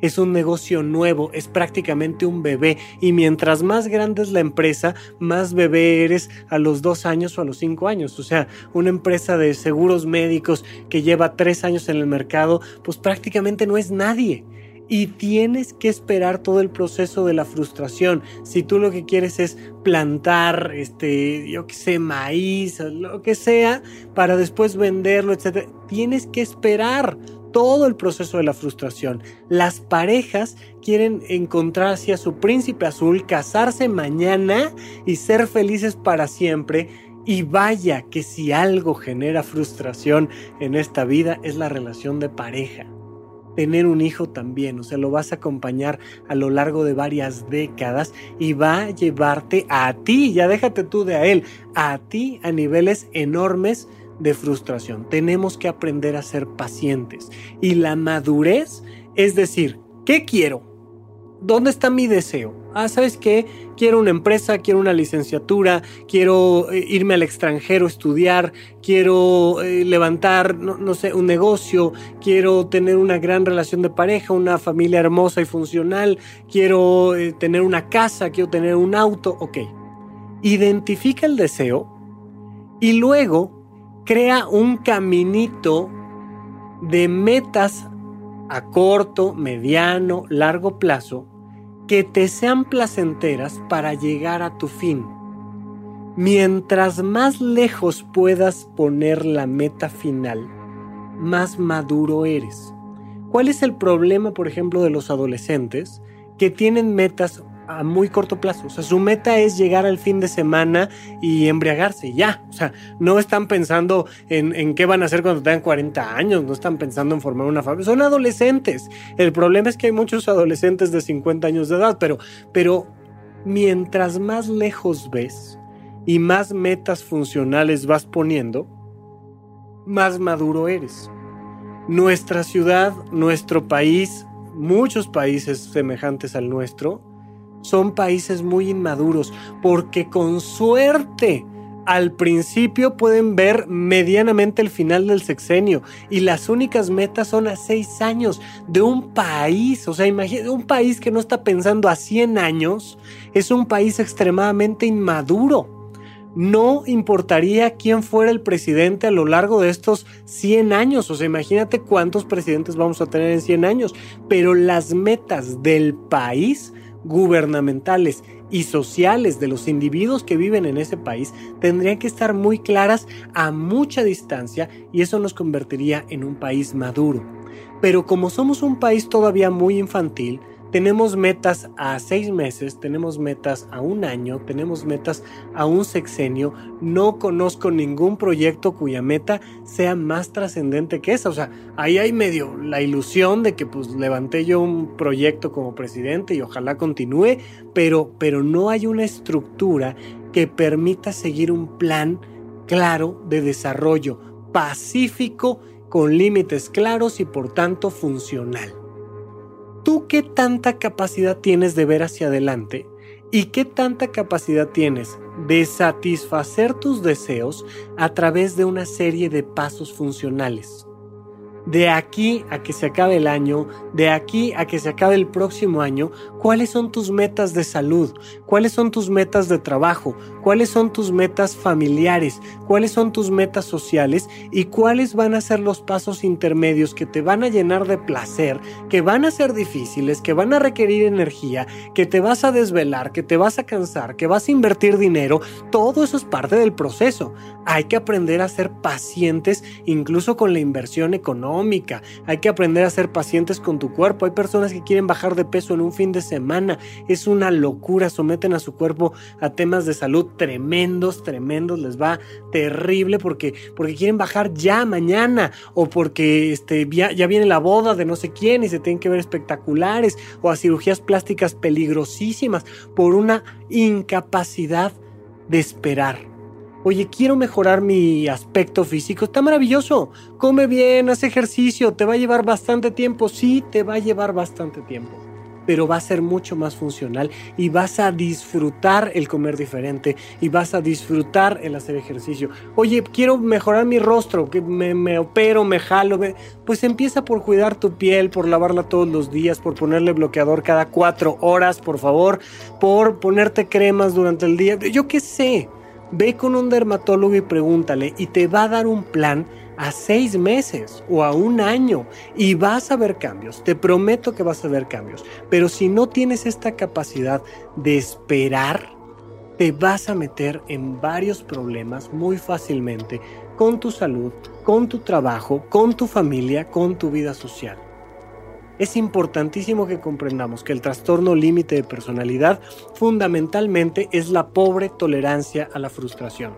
es un negocio nuevo, es prácticamente un bebé y mientras más grande es la empresa, más bebé eres a los dos años o a los cinco años. O sea, una empresa de seguros médicos que lleva tres años en el mercado, pues prácticamente no es nadie y tienes que esperar todo el proceso de la frustración. Si tú lo que quieres es plantar, este, yo que sé, maíz, lo que sea, para después venderlo, etc., tienes que esperar todo el proceso de la frustración. Las parejas quieren encontrar hacia su príncipe azul, casarse mañana y ser felices para siempre. Y vaya que si algo genera frustración en esta vida es la relación de pareja. Tener un hijo también, o sea, lo vas a acompañar a lo largo de varias décadas y va a llevarte a ti, ya déjate tú de a él, a ti a niveles enormes de frustración. Tenemos que aprender a ser pacientes. Y la madurez es decir, ¿qué quiero? ¿Dónde está mi deseo? Ah, ¿sabes qué? Quiero una empresa, quiero una licenciatura, quiero eh, irme al extranjero, estudiar, quiero eh, levantar, no, sé, un negocio, quiero tener una gran relación de pareja, una familia hermosa y funcional, quiero eh, tener una casa, quiero tener un auto, ok. Identifica el deseo y luego crea un caminito de metas a corto, mediano, largo plazo que te sean placenteras para llegar a tu fin. Mientras más lejos puedas poner la meta final, más maduro eres. ¿Cuál es el problema, por ejemplo, de los adolescentes que tienen metas a muy corto plazo. O sea, su meta es llegar al fin de semana y embriagarse, ya. O sea, no están pensando en, qué van a hacer cuando tengan 40 años, no están pensando en formar una familia. Son adolescentes. El problema es que hay muchos adolescentes de 50 años de edad, pero, pero mientras más lejos ves y más metas funcionales vas poniendo, más maduro eres. Nuestra ciudad, nuestro país, muchos países semejantes al nuestro, son países muy inmaduros porque con suerte al principio pueden ver medianamente el final del sexenio y las únicas metas son a seis años de un país, o sea, imagínate, un país que no está pensando a 100 años es un país extremadamente inmaduro. No importaría quién fuera el presidente a lo largo de estos 100 años, o sea, imagínate cuántos presidentes vamos a tener en 100 años, pero las metas del país gubernamentales y sociales de los individuos que viven en ese país tendrían que estar muy claras a mucha distancia y eso nos convertiría en un país maduro. Pero como somos un país todavía muy infantil, tenemos metas a seis meses, tenemos metas a un año, tenemos metas a un sexenio. No conozco ningún proyecto cuya meta sea más trascendente que esa. O sea, ahí hay medio la ilusión de que pues levanté yo un proyecto como presidente y ojalá continúe, pero, pero no hay una estructura que permita seguir un plan claro de desarrollo pacífico con límites claros y por tanto funcional. ¿Tú qué tanta capacidad tienes de ver hacia adelante? ¿Y qué tanta capacidad tienes de satisfacer tus deseos a través de una serie de pasos funcionales? De aquí a que se acabe el año, de aquí a que se acabe el próximo año, cuáles son tus metas de salud, cuáles son tus metas de trabajo, cuáles son tus metas familiares, cuáles son tus metas sociales y cuáles van a ser los pasos intermedios que te van a llenar de placer, que van a ser difíciles, que van a requerir energía, que te vas a desvelar, que te vas a cansar, que vas a invertir dinero. Todo eso es parte del proceso. Hay que aprender a ser pacientes incluso con la inversión económica hay que aprender a ser pacientes con tu cuerpo. Hay personas que quieren bajar de peso en un fin de semana. Es una locura, someten a su cuerpo a temas de salud tremendos, tremendos, les va terrible porque, porque quieren bajar ya mañana. O porque este, ya, ya viene la boda de no sé quién y se tienen que ver espectaculares o a cirugías plásticas peligrosísimas por una incapacidad de esperar Oye, quiero mejorar mi aspecto físico. Está maravilloso. Come bien, haz ejercicio. Te va a llevar bastante tiempo. Sí, te va a llevar bastante tiempo. Pero va a ser mucho más funcional y vas a disfrutar el comer diferente y vas a disfrutar el hacer ejercicio. Oye, quiero mejorar mi rostro, que me, opero, me jalo. Pues empieza por cuidar tu piel, por lavarla todos los días, por ponerle bloqueador cada cuatro horas, por favor, por ponerte cremas durante el día. Yo qué sé Ve con un dermatólogo y pregúntale y te va a dar un plan a seis meses o a un año y vas a ver cambios. Te prometo que vas a ver cambios. Pero si no tienes esta capacidad de esperar, te vas a meter en varios problemas muy fácilmente con tu salud, con tu trabajo, con tu familia, con tu vida social es importantísimo que comprendamos que el trastorno límite de personalidad fundamentalmente es la pobre tolerancia a la frustración.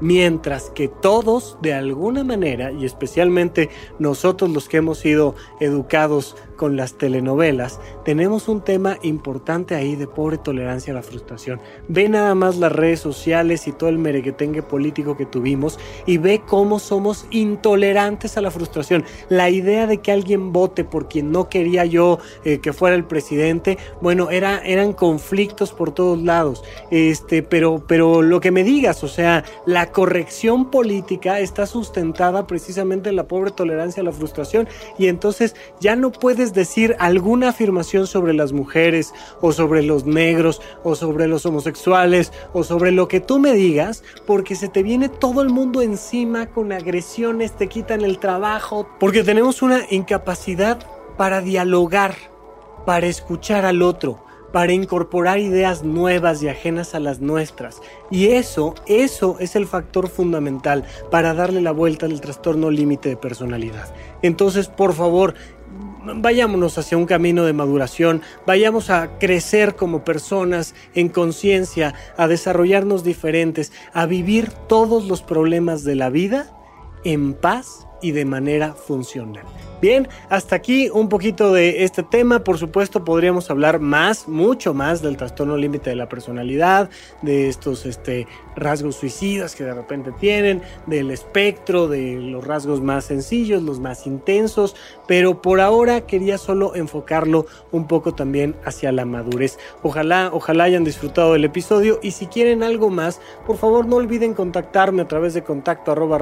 Mientras que todos, de alguna manera, y especialmente nosotros los que hemos sido educados con las telenovelas, tenemos un tema importante ahí de pobre tolerancia a la frustración. Ve nada más las redes sociales y todo el merequetengue político que tuvimos y ve cómo somos intolerantes a la frustración. La idea de que alguien vote por quien no quería yo eh, que fuera el presidente, bueno, era, eran conflictos por todos lados. Este, pero, pero lo que me digas, o sea, la corrección política está sustentada precisamente en la pobre tolerancia a la frustración. Y entonces ya no puedes decir alguna afirmación sobre las mujeres o sobre los negros o sobre los homosexuales o sobre lo que tú me digas porque se te viene todo el mundo encima con agresiones, te quitan el trabajo, porque tenemos una incapacidad para dialogar, para escuchar al otro para incorporar ideas nuevas y ajenas a las nuestras. Y eso, eso es el factor fundamental para darle la vuelta al trastorno límite de personalidad. Entonces, por favor, vayámonos hacia un camino de maduración, vayamos a crecer como personas en conciencia, a desarrollarnos diferentes, a vivir todos los problemas de la vida en paz y de manera funcional. Bien, hasta aquí un poquito de este tema. Por supuesto, podríamos hablar más, mucho más del trastorno límite de la personalidad, de estos este, rasgos suicidas que de repente tienen, del espectro, de los rasgos más sencillos, los más intensos, pero por ahora quería solo enfocarlo un poco también hacia la madurez. Ojalá, ojalá hayan disfrutado del episodio y si quieren algo más, por favor no olviden contactarme a través de contacto arroba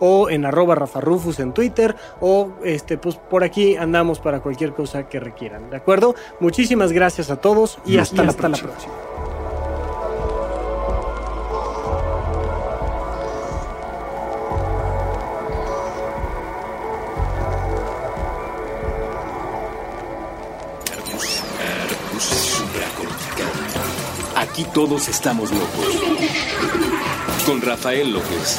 o en arroba rafarufus en Twitter o este, pues por aquí andamos para cualquier cosa que requieran. ¿De acuerdo? Muchísimas gracias a todos y, hasta, hasta la próxima. Aquí todos estamos locos. Con Rafael López.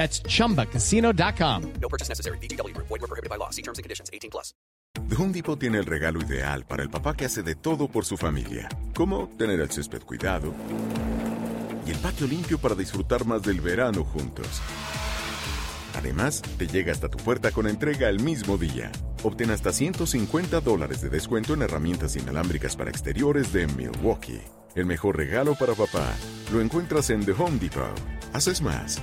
That's chumbacasino.com. No purchase necessary. BGW. Void were prohibited by law. See terms and conditions 18 plus. The Home Depot tiene el regalo ideal para el papá que hace de todo por su familia. Como tener el césped cuidado y el patio limpio para disfrutar más del verano juntos. Además, te llega hasta tu puerta con entrega el mismo día. Obtén hasta 150 dólares de descuento en herramientas inalámbricas para exteriores de Milwaukee. El mejor regalo para papá lo encuentras en The Home Depot. Haces más,